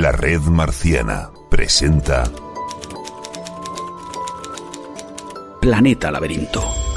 La Red Marciana presenta Planeta Laberinto.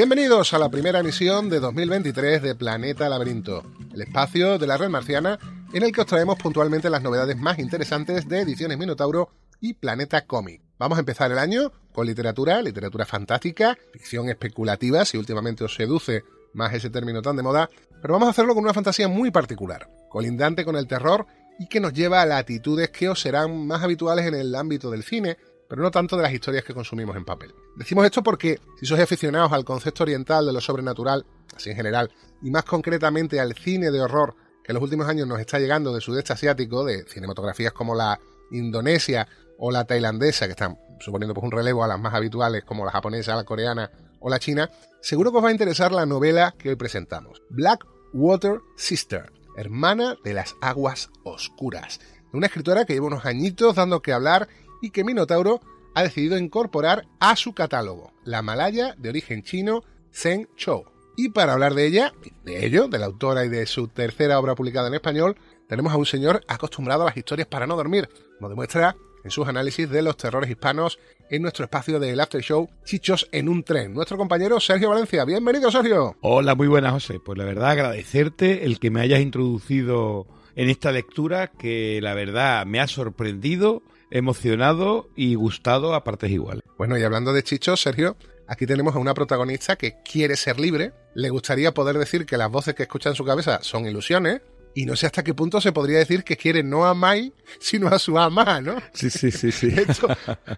Bienvenidos a la primera emisión de 2023 de Planeta Laberinto, el espacio de la red marciana en el que os traemos puntualmente las novedades más interesantes de Ediciones Minotauro y Planeta Comic. Vamos a empezar el año con literatura, literatura fantástica, ficción especulativa, si últimamente os seduce más ese término tan de moda, pero vamos a hacerlo con una fantasía muy particular, colindante con el terror y que nos lleva a latitudes que os serán más habituales en el ámbito del cine, pero no tanto de las historias que consumimos en papel. Decimos esto porque si sois aficionados al concepto oriental de lo sobrenatural, así en general, y más concretamente al cine de horror que en los últimos años nos está llegando del sudeste asiático, de cinematografías como la indonesia o la tailandesa, que están suponiendo pues un relevo a las más habituales como la japonesa, la coreana o la china, seguro que os va a interesar la novela que hoy presentamos, Black Water Sister, hermana de las aguas oscuras, de una escritora que lleva unos añitos dando que hablar y que Minotauro ha decidido incorporar a su catálogo, la malaya de origen chino Zheng Chou. Y para hablar de ella, de ello, de la autora y de su tercera obra publicada en español, tenemos a un señor acostumbrado a las historias para no dormir. Nos demuestra en sus análisis de los terrores hispanos en nuestro espacio del After Show Chichos en un tren. Nuestro compañero Sergio Valencia. Bienvenido, Sergio. Hola, muy buenas, José. Pues la verdad, agradecerte el que me hayas introducido en esta lectura que la verdad me ha sorprendido, emocionado y gustado a partes iguales. Bueno, y hablando de chichos, Sergio, aquí tenemos a una protagonista que quiere ser libre, le gustaría poder decir que las voces que escucha en su cabeza son ilusiones, y no sé hasta qué punto se podría decir que quiere no a Mai, sino a su ama, ¿no? Sí, sí, sí, sí. Esto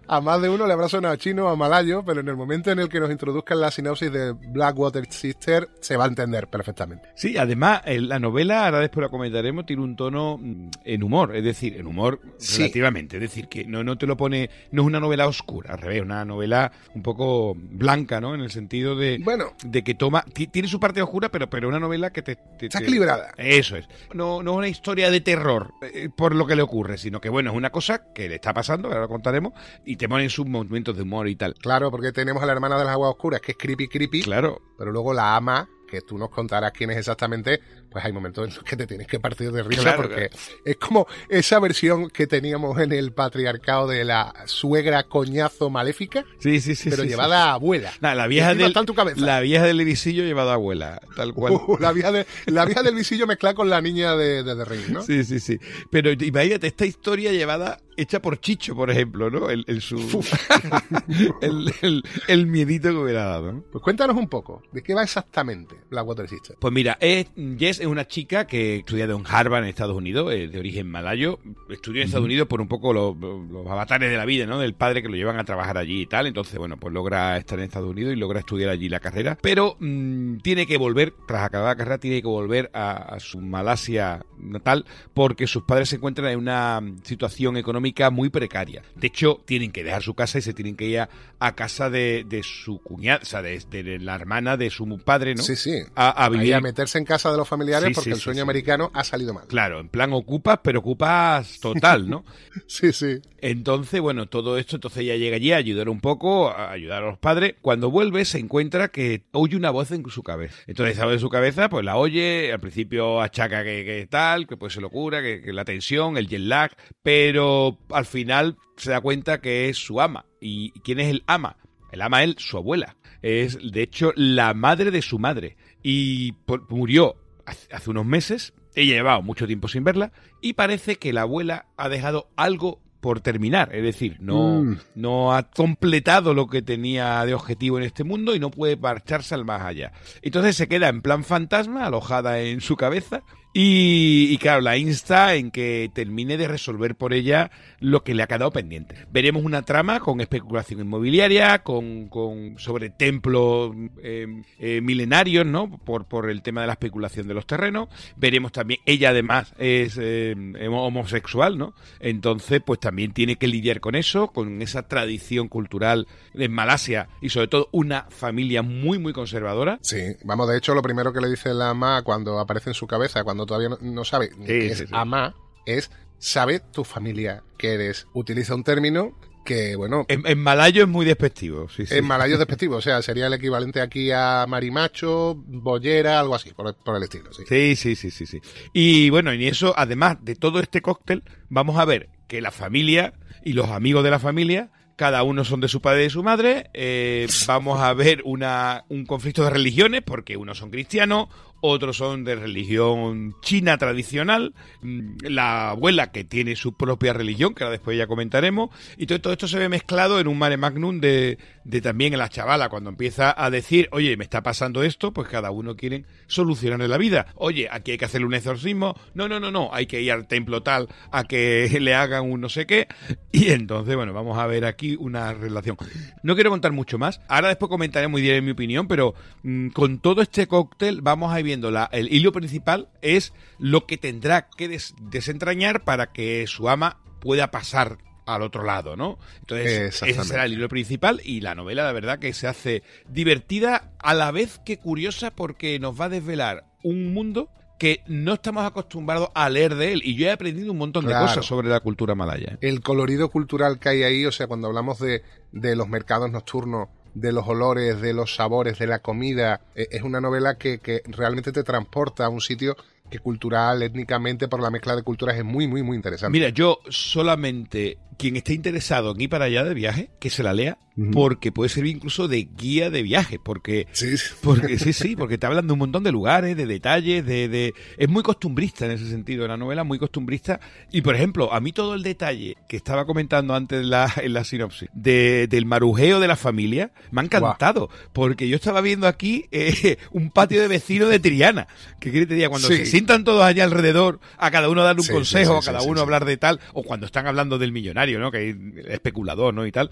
a más de uno le habrá sonado chino o a malayo, pero en el momento en el que nos introduzcan la sinopsis de Blackwater Sister se va a entender perfectamente. Sí, además, la novela, ahora después la comentaremos, tiene un tono mm, en humor, es decir, en humor Sí. relativamente, es decir, que no, no te lo pone, no es una novela oscura, al revés, una novela un poco blanca, ¿no? En el sentido de, Bueno. de que toma, ti- tiene su parte oscura, pero, pero una novela que te... te- Está equilibrada. Eso es. No, no es una historia de terror eh, por lo que le ocurre, sino que bueno, es una cosa que le está pasando, ahora lo contaremos, y te ponen sus momentos de humor y tal. Claro, porque tenemos a la hermana de las aguas oscuras, que es creepy creepy, Claro. pero luego la ama, que tú nos contarás quién es exactamente, pues hay momentos en los que te tienes que partir de risa Claro, porque es como esa versión que teníamos en el patriarcado de la suegra coñazo maléfica, Sí, sí, sí. pero sí, llevada a abuela. sí. Nah, la vieja del tu la vieja del visillo llevada a abuela, tal cual. Uh, la, vieja de- la vieja del visillo mezclada con la niña de, de The Ring, ¿no? Sí, sí, sí. Pero imagínate esta historia llevada, hecha por Chicho, por ejemplo, ¿no? El, el su, el, el- el miedito que hubiera dado, ¿no? Pues cuéntanos un poco, ¿de qué va exactamente Blackwater System? Pues mira, es, Jess es una chica que estudia en Harvard en Estados Unidos, es de origen malayo. Estudió en Estados Unidos por un poco los, los avatares de la vida, ¿no? Del padre que lo llevan a trabajar allí y tal. Entonces, bueno, pues logra estar en Estados Unidos y logra estudiar allí la carrera. Pero mm, tiene que volver, tras acabar la carrera, tiene que volver a, a su Malasia natal porque sus padres se encuentran en una situación económica muy precaria. De hecho, tienen que dejar su casa y se tienen que ir a, a casa de, de su cuñada, o sea, de, de la hermana de su padre, ¿no? Sí, sí. A, a Ahí vivir a meterse en casa de los familiares Sí, porque sí, el sueño sí. americano ha salido mal. Claro, en plan ocupas, pero ocupas total, ¿no? Sí, sí. Entonces, bueno, todo esto, entonces ella llega allí a ayudar un poco, a ayudar a los padres. Cuando vuelve se encuentra que oye una voz en su cabeza. Entonces esa voz en su cabeza, pues la oye, al principio achaca que, que tal, que pues se locura, que, que la tensión, el jet lag, pero al final se da cuenta que es su ama. ¿Y quién es el ama? El ama es su abuela. Es, de hecho, la madre de su madre. Y por- murió hace unos meses. Ella llevaba mucho tiempo sin verla. Y parece que la abuela ha dejado algo por terminar. Es decir, no, Mm. no ha completado lo que tenía de objetivo en este mundo y no puede marcharse al más allá. Entonces se queda en plan fantasma, alojada en su cabeza. Y, claro, la insta en que termine de resolver por ella lo que le ha quedado pendiente. Veremos una trama con especulación inmobiliaria, con, con sobre templos eh, eh, milenarios, ¿no? Por, por el tema de la especulación de los terrenos. Veremos también, ella además es eh, homosexual, ¿no? Entonces, pues también tiene que lidiar con eso, con esa tradición cultural en Malasia y sobre todo una familia muy, muy conservadora. Sí, vamos, de hecho, lo primero que le dice la ama cuando aparece en su cabeza, cuando todavía no, no sabe que es sí, sí. ama, es sabe tu familia que eres. Utiliza un término que, bueno, En, en malayo es muy despectivo, sí, sí. en malayo es despectivo, o sea, sería el equivalente aquí a marimacho, bollera, algo así, por, por el estilo, sí. Sí, sí, sí, sí, sí. Y bueno, y eso, además de todo este cóctel, vamos a ver que la familia y los amigos de la familia, cada uno son de su padre y de su madre. eh, vamos a ver una, un conflicto de religiones, porque unos son cristianos, otros son de religión china tradicional, mm, la abuela que tiene su propia religión, que ahora después ya comentaremos, y todo, todo esto se ve mezclado en un mare magnum de, de también en la chavala, cuando empieza a decir, oye, me está pasando esto, pues cada uno quiere solucionarle la vida. Oye, aquí hay que hacerle un exorcismo, no, no, no, no, hay que ir al templo tal a que le hagan un no sé qué, y entonces, bueno, vamos a ver aquí una relación. No quiero contar mucho más, ahora después comentaremos y diré mi opinión, pero mm, con todo este cóctel vamos a ir viendo la, el hilo principal es lo que tendrá que des- desentrañar para que su ama pueda pasar al otro lado, ¿no? Entonces, ese será el hilo principal y la novela, la verdad, que se hace divertida a la vez que curiosa porque nos va a desvelar un mundo que no estamos acostumbrados a leer de él y yo he aprendido un montón Claro. de cosas sobre la cultura malaya. el colorido cultural que hay ahí, o sea, cuando hablamos de, de los mercados nocturnos, de los olores, de los sabores, de la comida, eh, es una novela que, que realmente te transporta a un sitio que cultural, étnicamente, por la mezcla de culturas es muy, muy, muy interesante. Mira, yo solamente quien esté interesado en ir para allá de viaje, que se la lea, porque puede servir incluso de guía de viaje, porque Sí. Porque sí, sí, porque te hablan de un montón de lugares, de detalles, de, de... Es muy costumbrista en ese sentido, la novela muy costumbrista. Y, por ejemplo, a mí todo el detalle que estaba comentando antes en la, en la sinopsis, de, del marujeo de la familia, me ha encantado. Porque yo estaba viendo aquí eh, un patio de vecinos de Triana. que quiere te diga? Cuando Sí. se sientan todos allá alrededor, a cada uno darle un Sí, consejo, a cada uno hablar de tal, o cuando están hablando del millonario, Que hay especulador, ¿no? Y tal.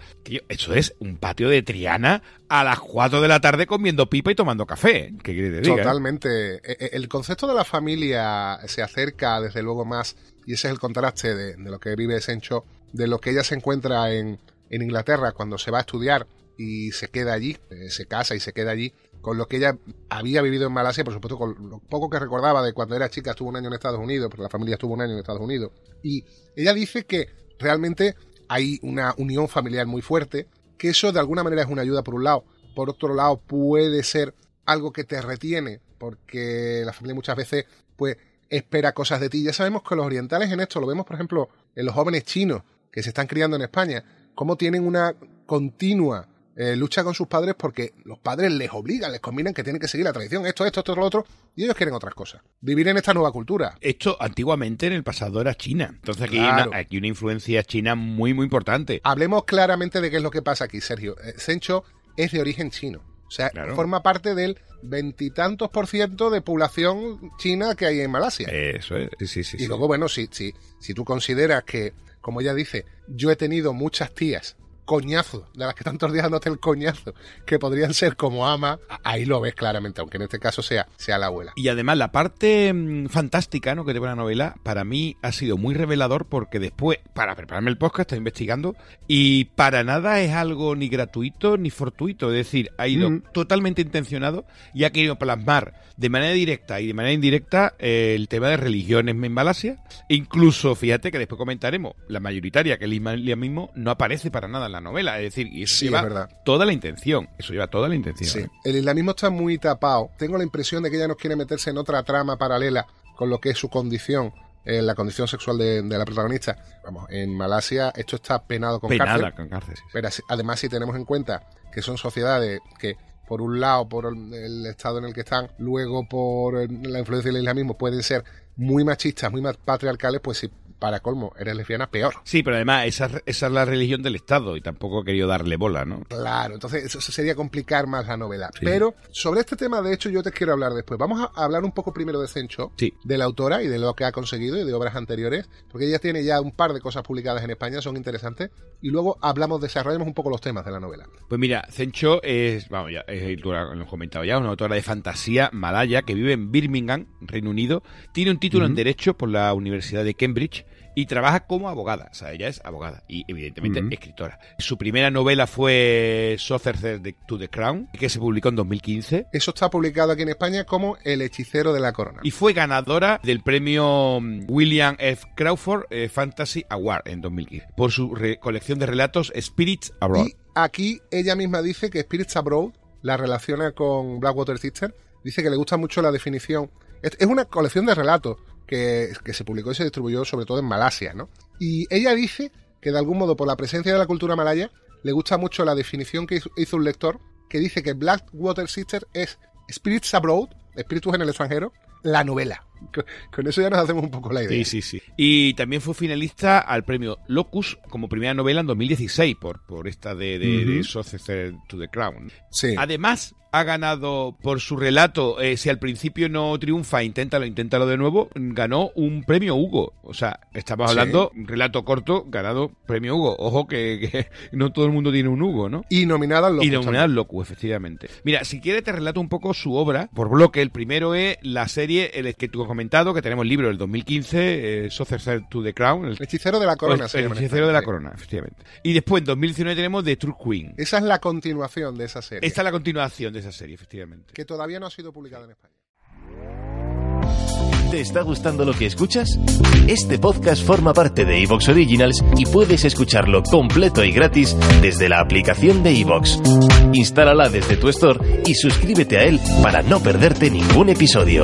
Eso es un patio de Triana a las 4 de la tarde comiendo pipa y tomando café. ¿eh? ¿Qué quiere te diga? Totalmente. E- e- El concepto de la familia se acerca, desde luego, más, y ese es el contraste de, de lo que vive Sencho, de lo que ella se encuentra en, en Inglaterra cuando se va a estudiar y se queda allí, eh, se casa y se queda allí, con lo que ella había vivido en Malasia, por supuesto, con lo poco que recordaba de cuando era chica, estuvo un año en Estados Unidos, porque la familia estuvo un año en Estados Unidos. Y ella dice que realmente hay una unión familiar muy fuerte, que eso de alguna manera es una ayuda por un lado, por otro lado puede ser algo que te retiene, porque la familia muchas veces pues espera cosas de ti. Ya sabemos que los orientales en esto lo vemos, por ejemplo, en los jóvenes chinos que se están criando en España, cómo tienen una continua eh, lucha con sus padres porque los padres les obligan, les combinan que tienen que seguir la tradición, esto, esto, esto, lo otro, y ellos quieren otras cosas. Vivir en esta nueva cultura. Esto antiguamente en el pasado era China. Entonces aquí, hay, una, aquí una influencia china muy, muy importante. Hablemos claramente de qué es lo que pasa aquí, Sergio. Eh, Sencho es de origen chino. O sea, forma parte del veintitantos por ciento de población china que hay en Malasia. Eso es, sí, sí. Y luego, bueno, si, si, si tú consideras que, como ella dice, yo he tenido muchas tías coñazo, de las que tantos días dándote el coñazo, que podrían ser como ama, ahí lo ves claramente, aunque en este caso sea, sea la abuela. Y además la parte mm, fantástica ¿no? que lleva la novela, para mí ha sido muy revelador porque después, para prepararme el podcast, estoy investigando y para nada es algo ni gratuito ni fortuito, es decir, ha ido mm. totalmente intencionado y ha querido plasmar de manera directa y de manera indirecta eh, el tema de religiones en Malasia. Incluso, fíjate que después comentaremos, la mayoritaria, que el islamismo, no aparece para nada en la novela. Es decir, y eso lleva toda la intención. Eso lleva toda la intención. Sí. ¿eh? El islamismo está muy tapado. Tengo la impresión de que ella nos quiere meterse en otra trama paralela con lo que es su condición en la condición sexual de, la protagonista. Vamos, en Malasia esto está penado con Penada con cárcel. Pero además, si tenemos en cuenta que son sociedades que por un lado por el, estado en el que están, luego por la influencia del islamismo pueden ser muy machistas, muy patriarcales, pues si para colmo, eres lesbiana, peor. Sí, pero además esa, esa, es la religión del Estado y tampoco he querido darle bola, ¿no? Claro, entonces eso sería complicar más la novela. Pero sobre este tema, de hecho, yo te quiero hablar después. Vamos a hablar un poco primero de Sencho, de la autora y de lo que ha conseguido y de obras anteriores, porque ella tiene ya un par de cosas publicadas en España, son interesantes, y luego hablamos, desarrollamos un poco los temas de la novela. Pues mira, Sencho es, vamos, ya es, lo he comentado ya, una autora de fantasía malaya que vive en Birmingham, Reino Unido, tiene un título en Derecho por la Universidad de Cambridge y trabaja como abogada. O sea, ella es abogada y evidentemente escritora. Su primera novela fue Sorcerer to the Crown, que se publicó en 2015. Eso está publicado aquí en España como El hechicero de la corona. Y fue ganadora del premio mm, William F. Crawford eh, Fantasy Award en 2015 por su colección de relatos Spirits Abroad. Y aquí ella misma dice que Spirits Abroad la relaciona con Blackwater Sister. Dice que le gusta mucho la definición. Es una colección de relatos que, se publicó y se distribuyó sobre todo en Malasia, ¿no? Y ella dice que de algún modo por la presencia de la cultura malaya le gusta mucho la definición que hizo, un lector que dice que Blackwater Sister es Spirits Abroad, espíritus en el extranjero, la novela. Con eso ya nos hacemos un poco la idea. Sí, sí, sí. Y también fue finalista al premio Locus como primera novela en 2016 por, por esta de, de, to the Crown. Sí. Además, ha ganado por su relato, eh, si al principio no triunfa, inténtalo, inténtalo de nuevo, ganó un premio Hugo. O sea, estamos hablando, un relato corto, ganado premio Hugo. Ojo que, no todo el mundo tiene un Hugo, ¿no? Y nominada al Locus. Y nominada al Locus, efectivamente. Mira, si quieres te relato un poco su obra por bloque. El primero es la serie, el que tú has comentado, que tenemos el libro del 2015, eh, to the Crown. El hechicero de la corona. El, el hechicero de la corona, efectivamente. Y después en 2019 tenemos The True Queen. Esa es la continuación de esa serie. Esta es la continuación de esa serie, efectivamente. Que todavía no ha sido publicada en España. ¿Te está gustando lo que escuchas? Este podcast forma parte de Evox Originals y puedes escucharlo completo y gratis desde la aplicación de Evox. Instálala desde tu store y suscríbete a él para no perderte ningún episodio.